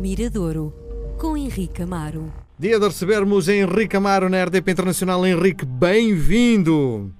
Miradouro, com Henrique Amaro. Dia de recebermos Henrique Amaro na RDP Internacional. Henrique, bem-vindo!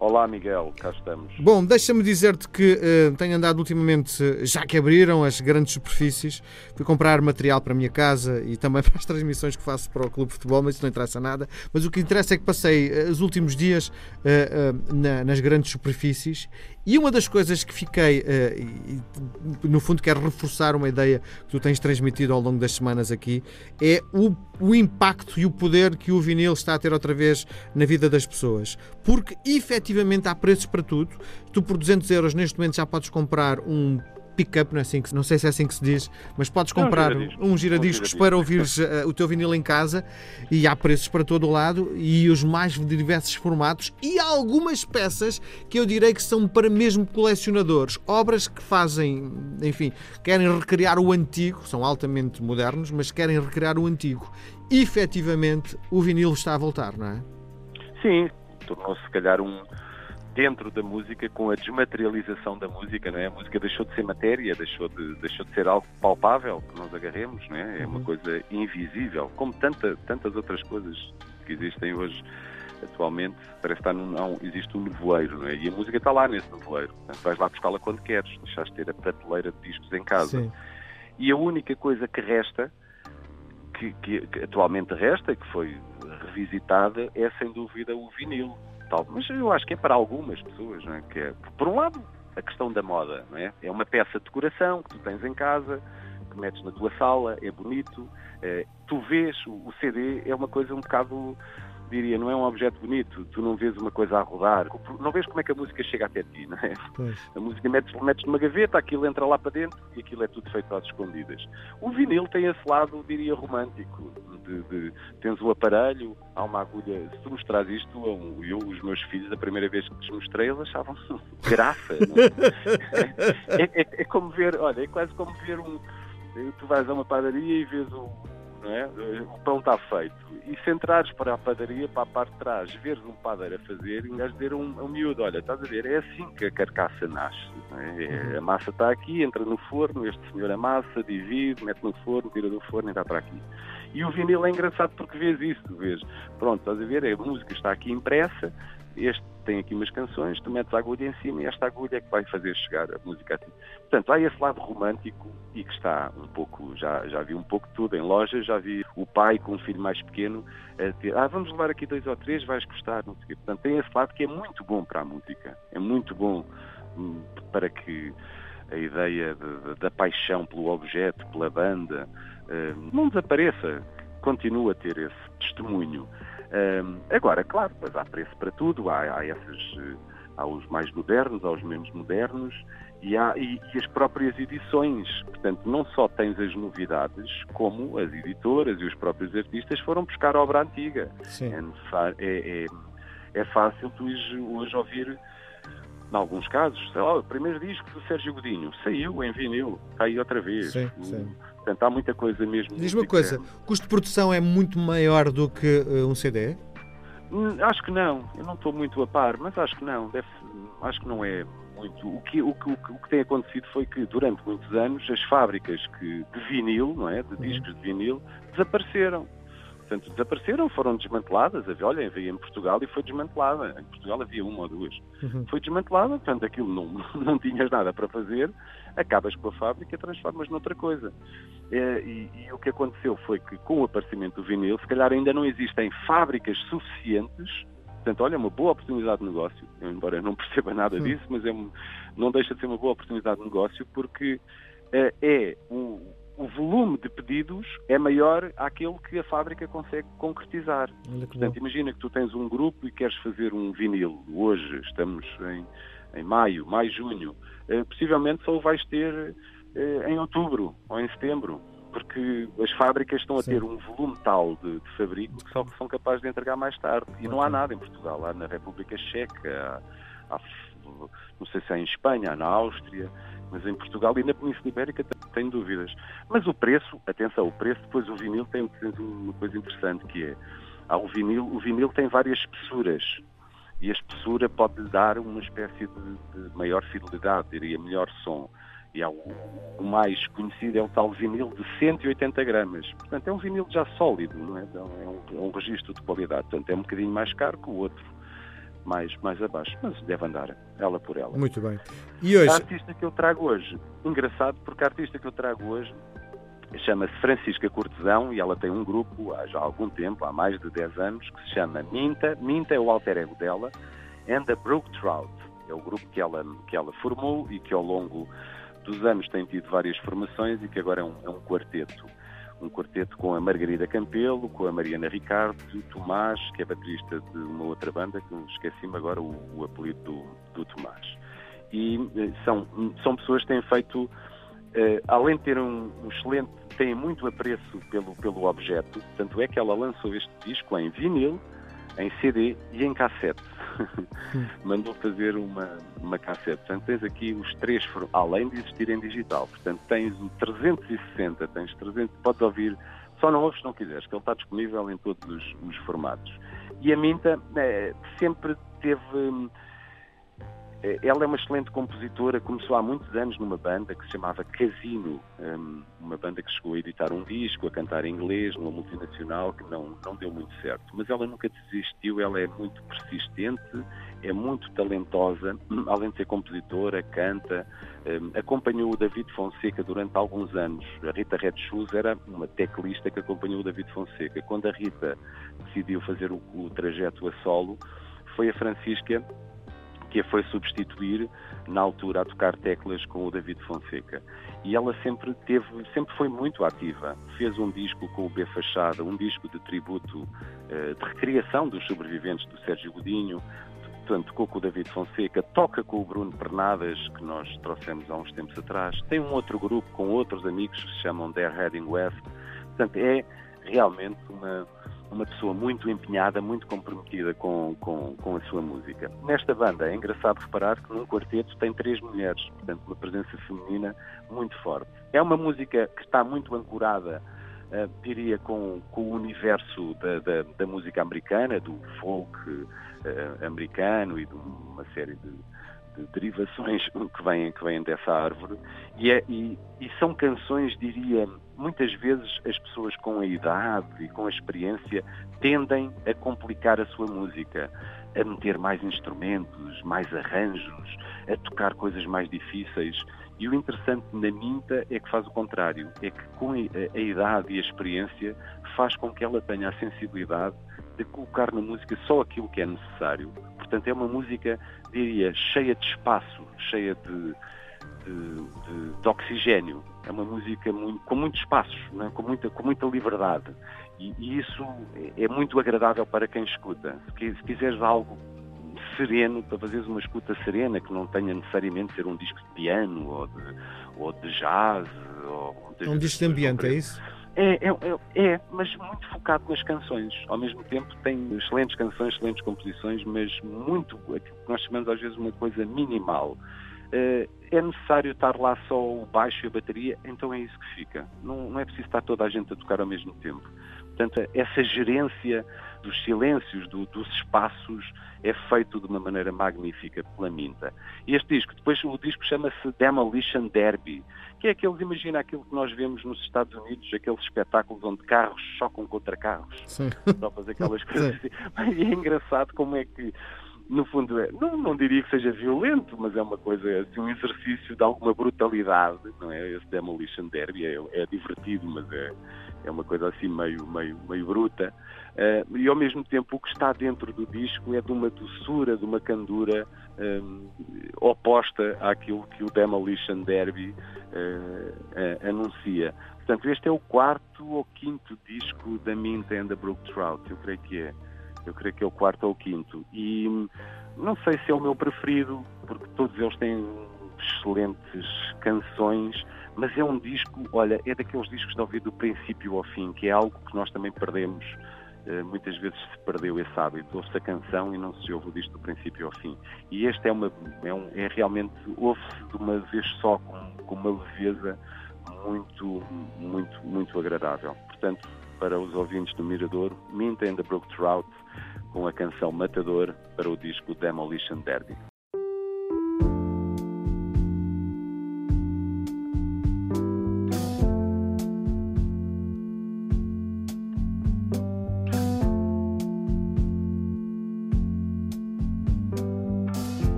Olá, Miguel, cá estamos. Bom, deixa-me dizer-te que uh, tenho andado ultimamente, já que abriram as grandes superfícies, fui comprar material para a minha casa e também para as transmissões que faço para o Clube de Futebol, mas isso não interessa nada. Mas o que interessa é que passei uh, os últimos dias uh, na, nas grandes superfícies e uma das coisas que fiquei, e, no fundo, quero reforçar uma ideia que tu tens transmitido ao longo das semanas aqui, é o, o impacto e o poder que o vinil está a ter outra vez na vida das pessoas. Porque, efetivamente, efetivamente há preços para tudo. Tu por 200 euros neste momento já podes comprar um pick-up, não, é assim que, não sei se é assim que se diz, mas podes comprar um, giradiscos, um giradiscos para ouvires uh, o teu vinil em casa e há preços para todo o lado e os mais diversos formatos e algumas peças que eu direi que são para mesmo colecionadores, obras que fazem, enfim, querem recriar o antigo, são altamente modernos, mas querem recriar o antigo. E, efetivamente, o vinil está a voltar, não é? Sim, tornou-se se calhar um dentro da música com a desmaterialização da música, não é? A música deixou de ser matéria, deixou de, deixou de ser algo palpável que nós agarremos, não é? É uma uhum. coisa invisível, como tanta, tantas outras coisas que existem hoje atualmente, parece que está num, não, existe um nevoeiro, não é? E a música está lá nesse nevoeiro. Portanto, vais lá buscá-la quando queres, deixaste de ter a prateleira de discos em casa. Sim. E a única coisa que resta, que, que, que atualmente resta, que foi revisitada, é sem dúvida o vinil tal. Mas eu acho que é para algumas pessoas, não é? Que é, por um lado, a questão da moda, não é? É uma peça de decoração que tu tens em casa, que metes na tua sala, é bonito. É, tu vês, o CD é uma coisa um bocado diria, não é um objeto bonito, tu não vês uma coisa a rodar, não vês como é que a música chega até ti, não é? Pois. A música metes, metes numa gaveta, aquilo entra lá para dentro e aquilo é tudo feito às escondidas. O vinil tem esse lado, diria, romântico, de, de tens o aparelho, há uma agulha, se tu mostras isto, eu, os meus filhos, a primeira vez que lhes mostrei, eles achavam graça, é? É, é, é como ver, olha, é quase como ver um, tu vais a uma padaria e vês o é? O pão está feito. E se entrares para a padaria, para a parte de trás, veres um padeiro a fazer, e vais dizer a um, um miúdo, olha, estás a ver, é assim que a carcaça nasce. É? É, a massa está aqui, entra no forno, este senhor amassa, divide, mete no forno, tira do forno e está para aqui. E o vinil é engraçado porque vês isso, vês, pronto, estás a ver, a música está aqui impressa, este tem aqui umas canções, tu metes a agulha em cima e esta agulha é que vai fazer chegar a música a ti. Portanto, há esse lado romântico e que está um pouco, já, já vi um pouco de tudo em lojas, já vi o pai com um filho mais pequeno a dizer, ah, vamos levar aqui dois ou três, vais gostar, não sei o quê. Portanto, tem esse lado que é muito bom para a música, é muito bom hum, para que a ideia de, de, da paixão pelo objeto, pela banda, hum, não desapareça, continua a ter esse testemunho. Um, agora, claro, pois há preço para tudo, há, há, esses, há os mais modernos, há os menos modernos e, há, e, e, as próprias edições. Portanto, não só tens as novidades, como as editoras e os próprios artistas foram buscar obra antiga. É, é, é, é, fácil tu hoje ouvir, em alguns casos, sei lá, o primeiro disco do Sérgio Godinho saiu em vinil, está aí outra vez. Sim, sim. Portanto, há muita coisa mesmo. Diz uma coisa, o custo de produção é muito maior do que uh, um CD? Hum, acho que não, eu não estou muito a par, mas acho que não, deve, acho que não é muito. O que, o, que, o, que, o tem acontecido foi que durante muitos anos as fábricas que, de vinil, não é, de uhum. discos de vinil, desapareceram. Portanto, desapareceram, foram desmanteladas. Olha, havia em Portugal e foi desmantelada. Em Portugal havia uma ou duas. Uhum. Foi desmantelada, portanto, aquilo não, não tinhas nada para fazer, acabas com a fábrica e transformas noutra coisa. É, e, e, o que aconteceu foi que, com o aparecimento do vinil, se calhar ainda não existem fábricas suficientes. Portanto, olha, é uma boa oportunidade de negócio, embora eu não perceba nada disso, mas é, não deixa de ser uma boa oportunidade de negócio porque é, é um o volume de pedidos é maior àquele que a fábrica consegue concretizar. Portanto, imagina que tu tens um grupo e queres fazer um vinil. Hoje estamos em, em maio, maio, junho. Eh, possivelmente só o vais ter eh, em outubro ou em setembro, porque as fábricas estão a Sim. ter um volume tal de, de, fabrico que só são capazes de entregar mais tarde. E não há nada em Portugal. Há na República Checa, há, há, não sei se é em Espanha, há na Áustria mas em Portugal e na Península Ibérica tenho dúvidas. Mas o preço, atenção, o preço, depois o vinil tem uma coisa interessante que é, há o vinil, o vinil tem várias espessuras e a espessura pode lhe dar uma espécie de, de maior fidelidade, diria, melhor som. E há o, o, mais conhecido é o tal vinil de 180 gramas. Portanto, é um vinil já sólido, não é? Então, é, um, é um registro de qualidade. Portanto, é um bocadinho mais caro que o outro, mais, mais abaixo. Mas deve andar, ela por ela. Muito bem. E hoje? A artista que eu trago hoje, engraçado, porque a artista que eu trago hoje chama-se Francisca Cortesão e ela tem um grupo há já algum tempo, há mais de 10 anos, que se chama Minta. Minta é o alter ego dela, and the Brook Trout. É o grupo que ela, que ela formou e que ao longo dos anos tem tido várias formações e que agora é um, é um quarteto. Um quarteto com a Margarida Campelo, com a Mariana Ricardo, o Tomás, que é baterista de uma outra banda, que esqueci-me agora o, o apelido do, do Tomás. E eh, são, são pessoas que têm feito Uh, além de ter um, um, excelente, tem muito apreço pelo, pelo objeto, tanto é que ela lançou este disco em vinil, em CD e em cassete. Mandou fazer uma, uma cassete. Portanto, tens aqui os três, além de existir em digital. Portanto, tens o 360, tens 300, podes ouvir, só não ouves se não quiseres, que ele está disponível em todos os, os formatos. E a Minta é, sempre teve eh, ela é uma excelente compositora, começou há muitos anos numa banda que se chamava Casino, hum, uma banda que chegou a editar um disco, a cantar em inglês, numa multinacional, que não, não deu muito certo. Mas ela nunca desistiu, ela é muito persistente, é muito talentosa, além de ser compositora, canta, hum, acompanhou o David Fonseca durante alguns anos. A Rita Red Shoes era uma teclista que acompanhou o David Fonseca. Quando a Rita decidiu fazer o, o trajeto a solo, foi a Francisca que a foi substituir na altura a tocar teclas com o David Fonseca. E ela sempre teve, sempre foi muito ativa. Fez um disco com o B Fachada, um disco de tributo, eh, de recriação dos sobreviventes do Sérgio Godinho, portanto, tocou com o David Fonseca, toca com o Bruno Pernadas, que nós trouxemos há uns tempos atrás. Tem um outro grupo com outros amigos que se chamam They're Heading West. Portanto, é realmente uma, uma pessoa muito empenhada, muito comprometida com, com, com, a sua música. Nesta banda é engraçado reparar que num quarteto tem três mulheres, portanto uma presença feminina muito forte. É uma música que está muito ancorada, uh, diria, com, com, o universo da, da, da, música americana, do folk uh, americano e de uma série de, de derivações que vêm, que vêm dessa árvore. E, é, e, e são canções, diria, muitas vezes as pessoas com a idade e com a experiência tendem a complicar a sua música, a meter mais instrumentos, mais arranjos, a tocar coisas mais difíceis. E o interessante na Minta é que faz o contrário, é que com a idade e a experiência faz com que ela tenha a sensibilidade de colocar na música só aquilo que é necessário. Portanto, é uma música, diria, cheia de espaço, cheia de, de, de, de oxigênio. É uma música muito, com muitos espaços, é? com, muita, com muita liberdade. E, e, isso é muito agradável para quem escuta. Se, se quiseres algo sereno, para fazeres uma escuta serena, que não tenha necessariamente ser um disco de piano ou de, ou de jazz. Ou, é um disco de ambiente, é isso? É, é, é, é, mas muito focado nas canções. Ao mesmo tempo tem excelentes canções, excelentes composições, mas muito, aquilo que nós chamamos às vezes uma coisa minimal. Uh, é necessário estar lá só o baixo e a bateria, então é isso que fica. Não, não é preciso estar toda a gente a tocar ao mesmo tempo. Portanto, essa gerência dos silêncios, do, dos espaços, é feito de uma maneira magnífica pela Minta. E este disco, depois o disco chama-se Demolition Derby, que é aqueles, imagina aquilo que nós vemos nos Estados Unidos, aqueles espetáculos onde carros chocam contra carros. Sim. Só fazer aquelas coisas assim. E é engraçado como é que no fundo, é, não, não diria que seja violento, mas é uma coisa, assim, um exercício de alguma brutalidade, não é? Esse Demolition Derby é, é divertido, mas é, é uma coisa assim meio, meio, meio bruta. Uh, e ao mesmo tempo o que está dentro do disco é de uma doçura, de uma candura um, oposta àquilo que o Demolition Derby uh, uh, anuncia. Portanto, este é o quarto ou quinto disco da Mint and the Brook Trout, eu creio que é. Eu creio que é o quarto ou o quinto. E hum, não sei se é o meu preferido, porque todos eles têm excelentes canções, mas é um disco, olha, é daqueles discos de ouvir do princípio ao fim, que é algo que nós também perdemos. Uh, muitas vezes se perdeu esse hábito, ouve-se a canção e não se ouve o disco do princípio ao fim. E este é, uma, é, um, é realmente, ouve-se de uma vez só, com, com uma leveza muito, muito, muito agradável. Portanto, para os ouvintes do Mirador, Minta and the Brook Trout, com a canção Matador para o disco Demolition Derby.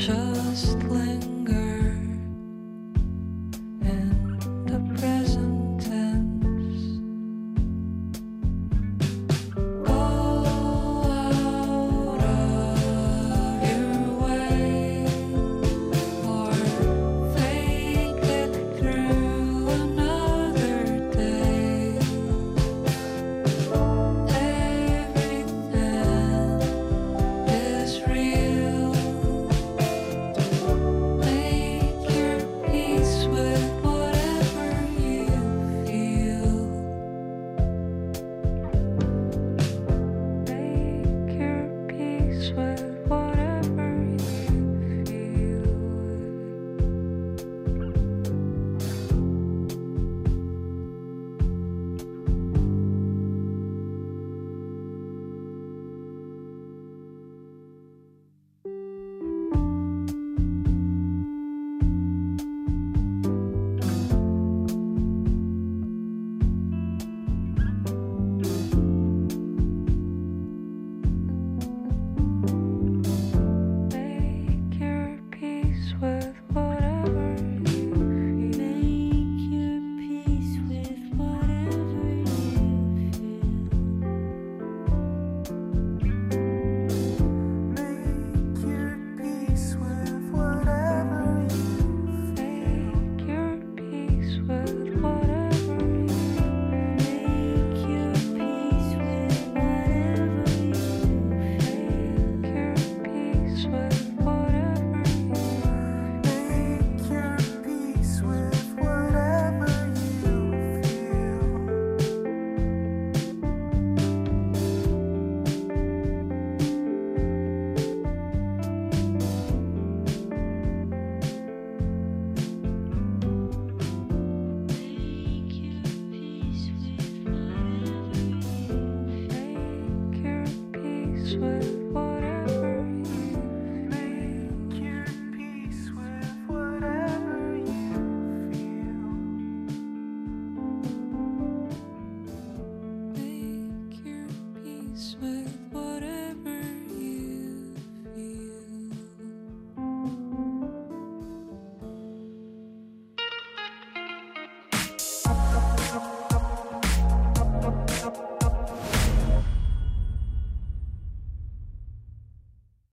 Sure.